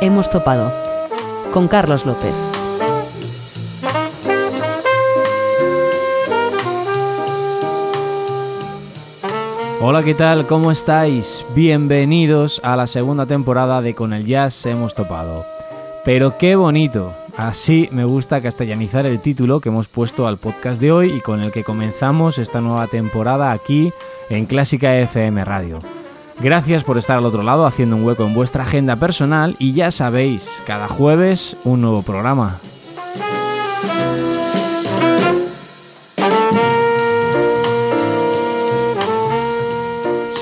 Hemos topado. Con Carlos López. Hola, ¿qué tal? ¿Cómo estáis? Bienvenidos a la segunda temporada de Con el Jazz hemos topado. Pero qué bonito. Así me gusta castellanizar el título que hemos puesto al podcast de hoy y con el que comenzamos esta nueva temporada aquí en Clásica FM Radio. Gracias por estar al otro lado haciendo un hueco en vuestra agenda personal y ya sabéis, cada jueves un nuevo programa.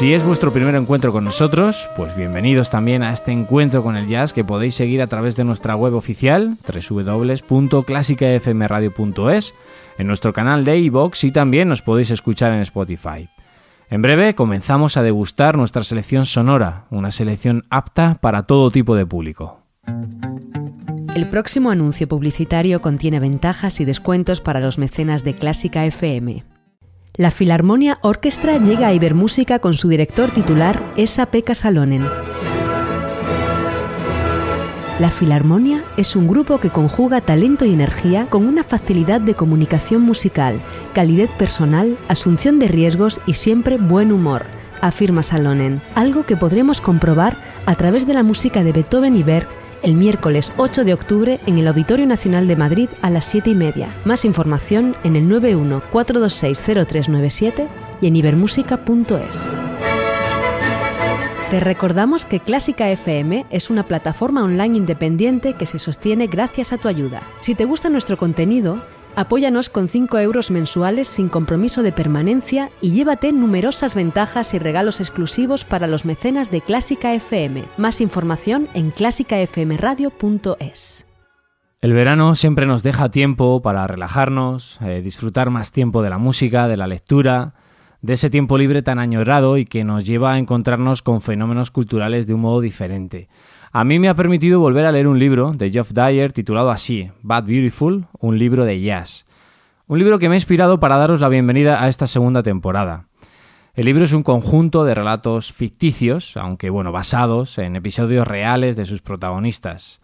Si es vuestro primer encuentro con nosotros, pues bienvenidos también a este encuentro con el jazz que podéis seguir a través de nuestra web oficial www.clásicafmradio.es, en nuestro canal de iVoox y también nos podéis escuchar en Spotify. En breve comenzamos a degustar nuestra selección sonora, una selección apta para todo tipo de público. El próximo anuncio publicitario contiene ventajas y descuentos para los mecenas de Clásica FM. La Filarmonia Orquestra llega a Ibermúsica con su director titular, Esa Pekka Salonen. La Filarmonia es un grupo que conjuga talento y energía con una facilidad de comunicación musical, calidez personal, asunción de riesgos y siempre buen humor, afirma Salonen, algo que podremos comprobar a través de la música de Beethoven y Berg el miércoles 8 de octubre en el Auditorio Nacional de Madrid a las 7 y media. Más información en el 91-426-0397 y en ibermúsica.es. Te recordamos que Clásica FM es una plataforma online independiente que se sostiene gracias a tu ayuda. Si te gusta nuestro contenido, apóyanos con 5 euros mensuales sin compromiso de permanencia y llévate numerosas ventajas y regalos exclusivos para los mecenas de Clásica FM. Más información en clásicafmradio.es. El verano siempre nos deja tiempo para relajarnos, eh, disfrutar más tiempo de la música, de la lectura, de ese tiempo libre tan añorado y que nos lleva a encontrarnos con fenómenos culturales de un modo diferente. A mí me ha permitido volver a leer un libro de Geoff Dyer titulado así, Bad Beautiful, un libro de jazz. Un libro que me ha inspirado para daros la bienvenida a esta segunda temporada. El libro es un conjunto de relatos ficticios, aunque bueno, basados en episodios reales de sus protagonistas.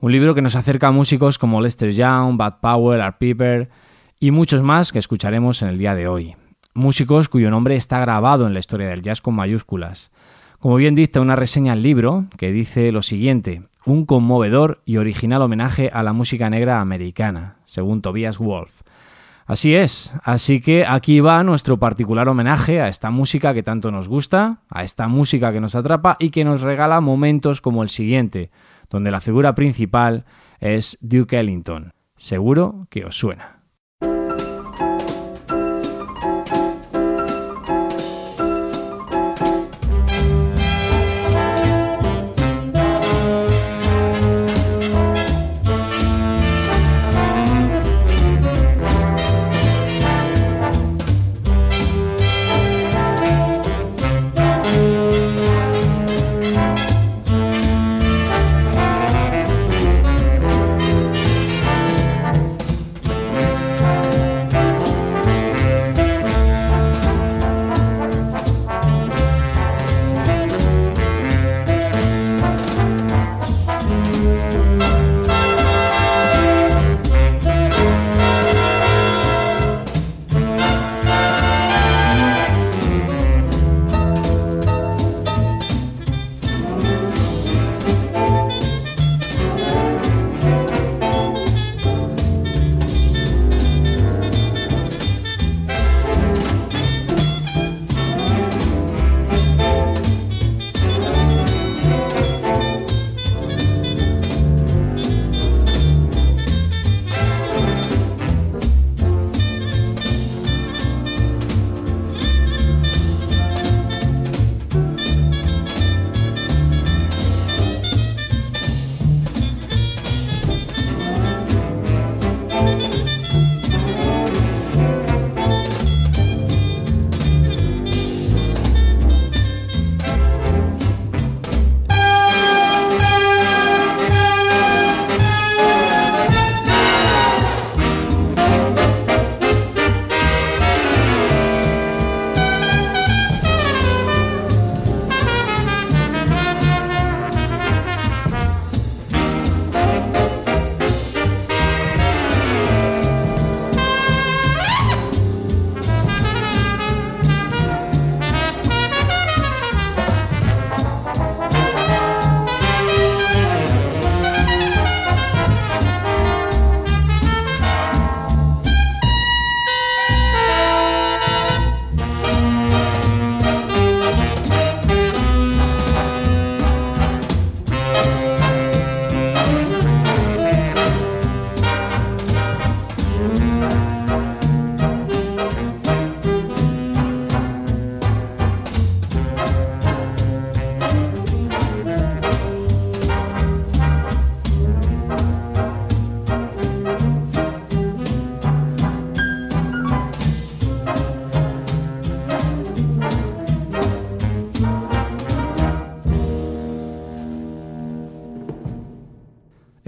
Un libro que nos acerca a músicos como Lester Young, Bud Powell, Art Piper y muchos más que escucharemos en el día de hoy. Músicos cuyo nombre está grabado en la historia del jazz con mayúsculas. Como bien dicta una reseña al libro, que dice lo siguiente, un conmovedor y original homenaje a la música negra americana, según Tobias Wolf. Así es, así que aquí va nuestro particular homenaje a esta música que tanto nos gusta, a esta música que nos atrapa y que nos regala momentos como el siguiente, donde la figura principal es Duke Ellington. Seguro que os suena.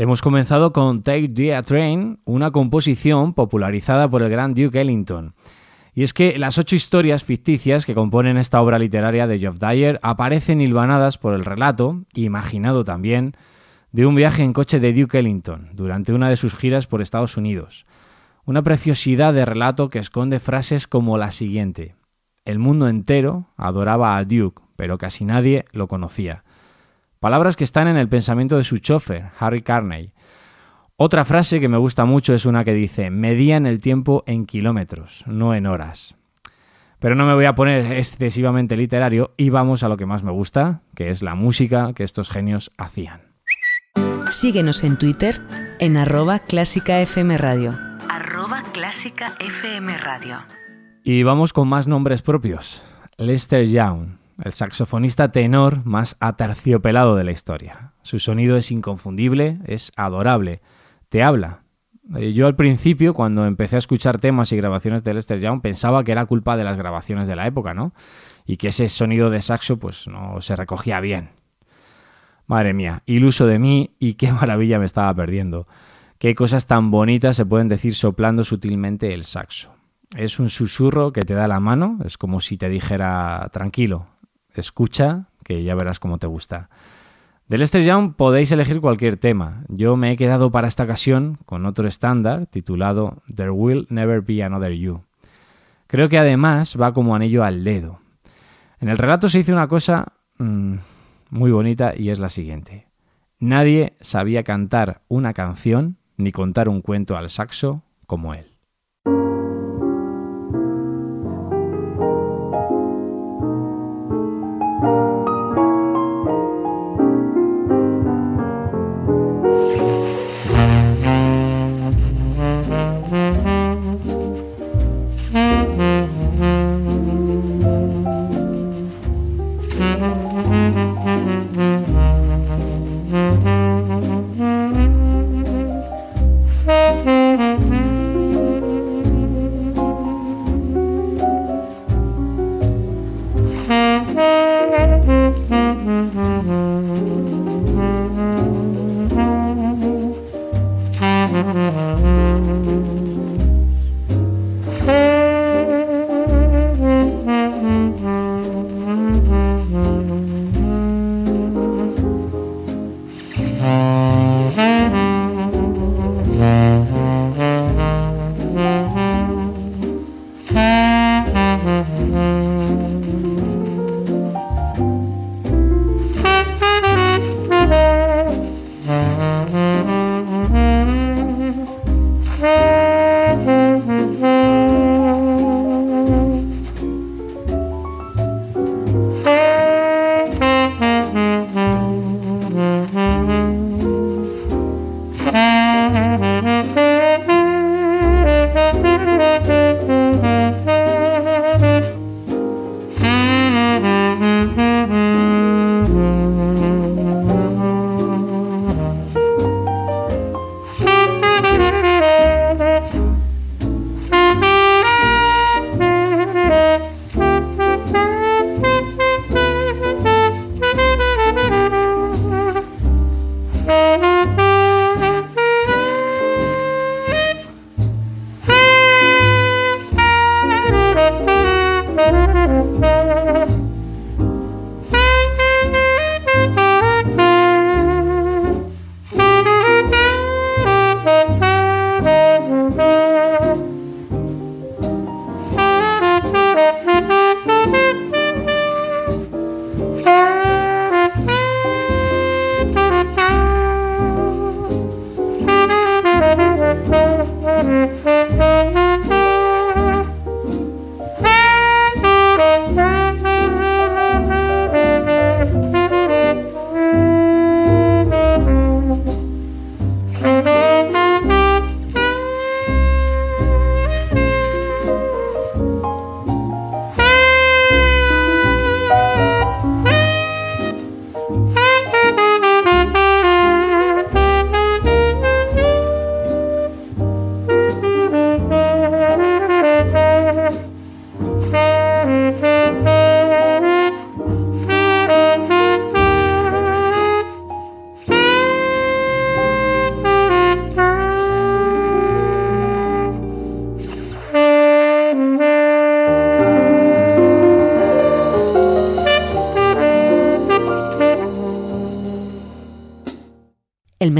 Hemos comenzado con Take the Train, una composición popularizada por el gran Duke Ellington. Y es que las ocho historias ficticias que componen esta obra literaria de Geoff Dyer aparecen hilvanadas por el relato, imaginado también, de un viaje en coche de Duke Ellington durante una de sus giras por Estados Unidos. Una preciosidad de relato que esconde frases como la siguiente. El mundo entero adoraba a Duke, pero casi nadie lo conocía. Palabras que están en el pensamiento de su chofer, Harry Carney. Otra frase que me gusta mucho es una que dice, medían el tiempo en kilómetros, no en horas. Pero no me voy a poner excesivamente literario y vamos a lo que más me gusta, que es la música que estos genios hacían. Síguenos en Twitter en arroba clásica FM Radio. Arroba Clásica FM Radio. Y vamos con más nombres propios. Lester Young, el saxofonista tenor más aterciopelado de la historia. Su sonido es inconfundible, es adorable, te habla. Eh, Yo al principio, cuando empecé a escuchar temas y grabaciones de Lester Young, pensaba que era culpa de las grabaciones de la época, ¿no? Y que ese sonido de saxo pues no se recogía bien. Madre mía, iluso de mí y qué maravilla me estaba perdiendo. Qué cosas tan bonitas se pueden decir soplando sutilmente el saxo. Es un susurro que te da la mano, es como si te dijera tranquilo, escucha, que ya verás cómo te gusta. De Lester Young podéis elegir cualquier tema. Yo me he quedado para esta ocasión con otro estándar titulado There Will Never Be Another You. Creo que además va como anillo al dedo. En el relato se dice una cosa mmm, muy bonita y es la siguiente. Nadie sabía cantar una canción ni contar un cuento al saxo como él.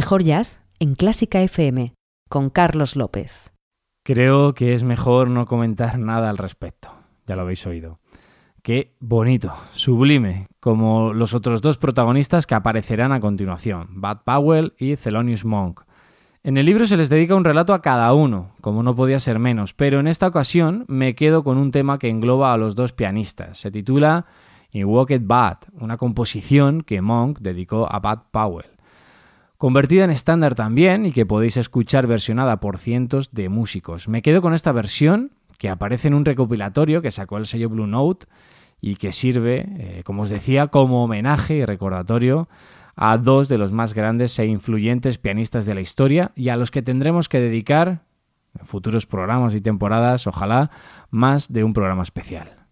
Mejor jazz en Clásica FM, con Carlos López. Creo que es mejor no comentar nada al respecto. Ya lo habéis oído. Qué bonito, sublime, como los otros dos protagonistas que aparecerán a continuación, Bud Powell y Thelonious Monk. En el libro se les dedica un relato a cada uno, como no podía ser menos, pero en esta ocasión me quedo con un tema que engloba a los dos pianistas. Se titula In Walked Bad, una composición que Monk dedicó a Bud Powell. Convertida en estándar también y que podéis escuchar versionada por cientos de músicos. Me quedo con esta versión que aparece en un recopilatorio que sacó el sello Blue Note y que sirve, eh, como os decía, como homenaje y recordatorio a dos de los más grandes e influyentes pianistas de la historia y a los que tendremos que dedicar en futuros programas y temporadas, ojalá, más de un programa especial.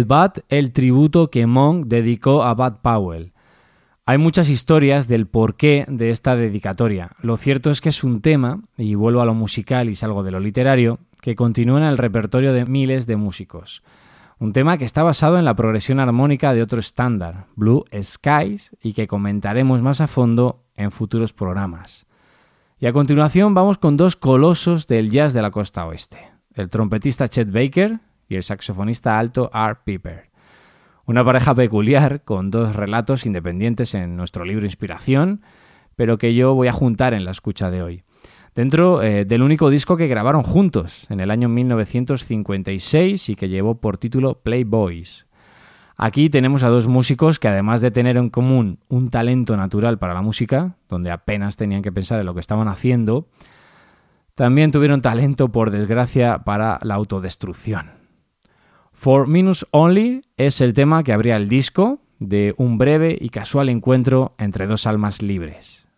Bad, el tributo que Monk dedicó a Bud Powell. Hay muchas historias del porqué de esta dedicatoria. Lo cierto es que es un tema, y vuelvo a lo musical y salgo de lo literario, que continúa en el repertorio de miles de músicos. Un tema que está basado en la progresión armónica de otro estándar, Blue Skies, y que comentaremos más a fondo en futuros programas. Y a continuación vamos con dos colosos del jazz de la costa oeste. El trompetista Chet Baker, y el saxofonista alto Art Piper. Una pareja peculiar con dos relatos independientes en nuestro libro Inspiración, pero que yo voy a juntar en la escucha de hoy. Dentro eh, del único disco que grabaron juntos en el año 1956 y que llevó por título Playboys. Aquí tenemos a dos músicos que además de tener en común un talento natural para la música, donde apenas tenían que pensar en lo que estaban haciendo, también tuvieron talento, por desgracia, para la autodestrucción. For Minus Only es el tema que abría el disco de un breve y casual encuentro entre dos almas libres.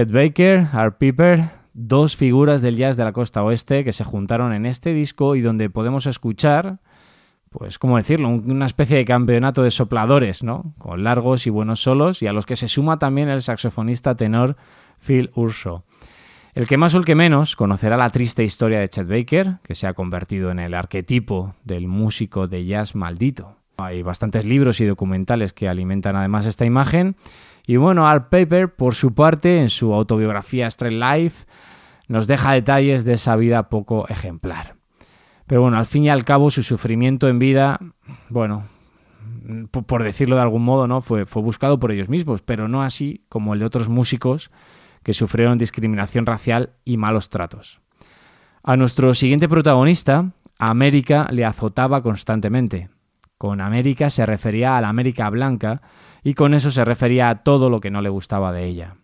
Chet Baker, Art Piper, dos figuras del jazz de la costa oeste que se juntaron en este disco y donde podemos escuchar, pues, ¿cómo decirlo? Una especie de campeonato de sopladores, ¿no? Con largos y buenos solos y a los que se suma también el saxofonista tenor Phil Urso. El que más o el que menos conocerá la triste historia de Chet Baker, que se ha convertido en el arquetipo del músico de jazz maldito. Hay bastantes libros y documentales que alimentan además esta imagen. Y bueno, Art Paper, por su parte, en su autobiografía Straight Life, nos deja detalles de esa vida poco ejemplar. Pero bueno, al fin y al cabo, su sufrimiento en vida, bueno, por decirlo de algún modo, ¿no? Fue, fue buscado por ellos mismos, pero no así como el de otros músicos que sufrieron discriminación racial y malos tratos. A nuestro siguiente protagonista, América le azotaba constantemente. Con América se refería a la América blanca y con eso se refería a todo lo que no le gustaba de ella.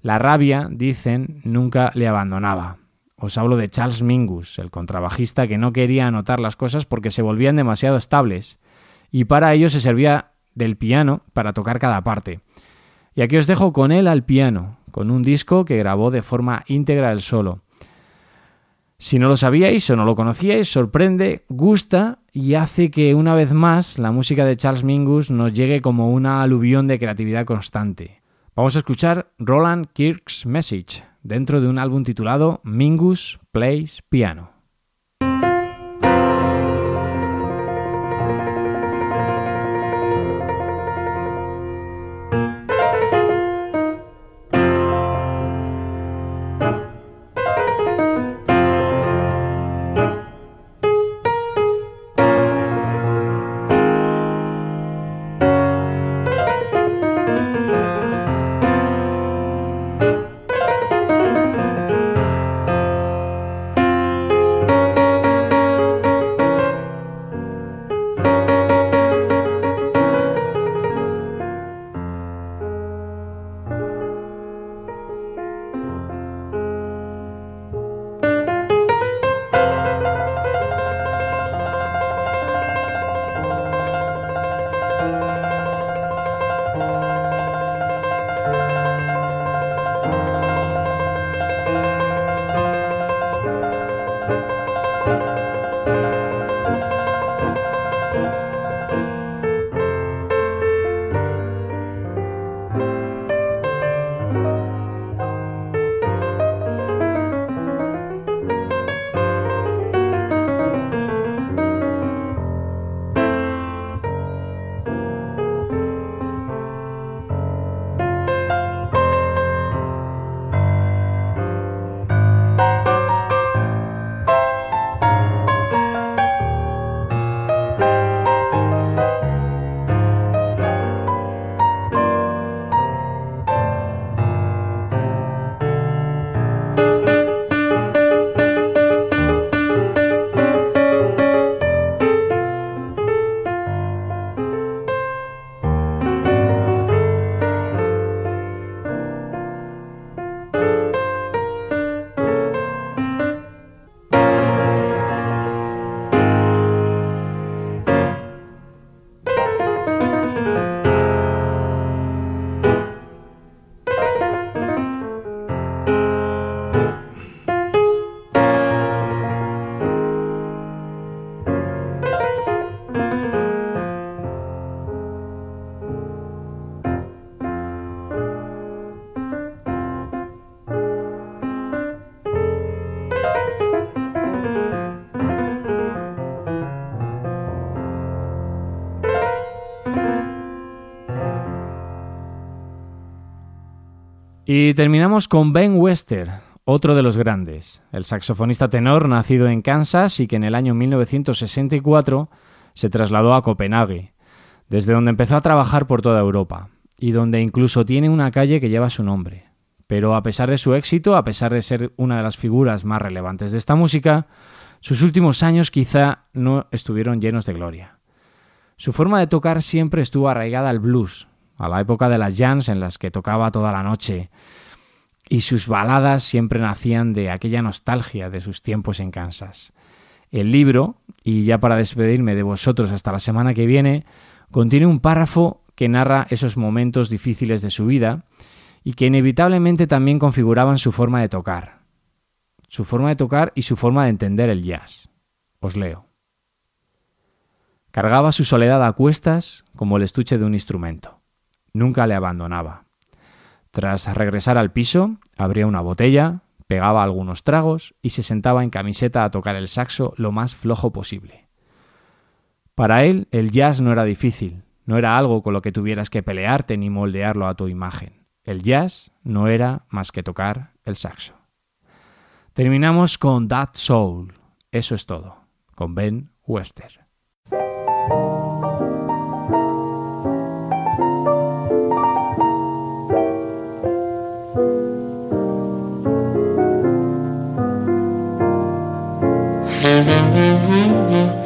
La rabia, dicen, nunca le abandonaba. Os hablo de Charles Mingus, el contrabajista que no quería anotar las cosas porque se volvían demasiado estables, y para ello se servía del piano para tocar cada parte. Y aquí os dejo con él al piano, con un disco que grabó de forma íntegra el solo. Si no lo sabíais o no lo conocíais, sorprende, gusta y hace que una vez más la música de Charles Mingus nos llegue como una aluvión de creatividad constante. Vamos a escuchar Roland Kirk's Message dentro de un álbum titulado Mingus Plays Piano. Y terminamos con Ben Wester, otro de los grandes, el saxofonista tenor nacido en Kansas y que en el año 1964 se trasladó a Copenhague, desde donde empezó a trabajar por toda Europa, y donde incluso tiene una calle que lleva su nombre. Pero a pesar de su éxito, a pesar de ser una de las figuras más relevantes de esta música, sus últimos años quizá no estuvieron llenos de gloria. Su forma de tocar siempre estuvo arraigada al blues, a la época de las jams en las que tocaba toda la noche, y sus baladas siempre nacían de aquella nostalgia de sus tiempos en Kansas. El libro, y ya para despedirme de vosotros hasta la semana que viene, contiene un párrafo que narra esos momentos difíciles de su vida y que inevitablemente también configuraban su forma de tocar. Su forma de tocar y su forma de entender el jazz. Os leo. Cargaba su soledad a cuestas como el estuche de un instrumento. Nunca le abandonaba. Tras regresar al piso, abría una botella, pegaba algunos tragos y se sentaba en camiseta a tocar el saxo lo más flojo posible. Para él, el jazz no era difícil, no era algo con lo que tuvieras que pelearte ni moldearlo a tu imagen. El jazz no era más que tocar el saxo. Terminamos con That Soul. Eso es todo. Con Ben Webster. Música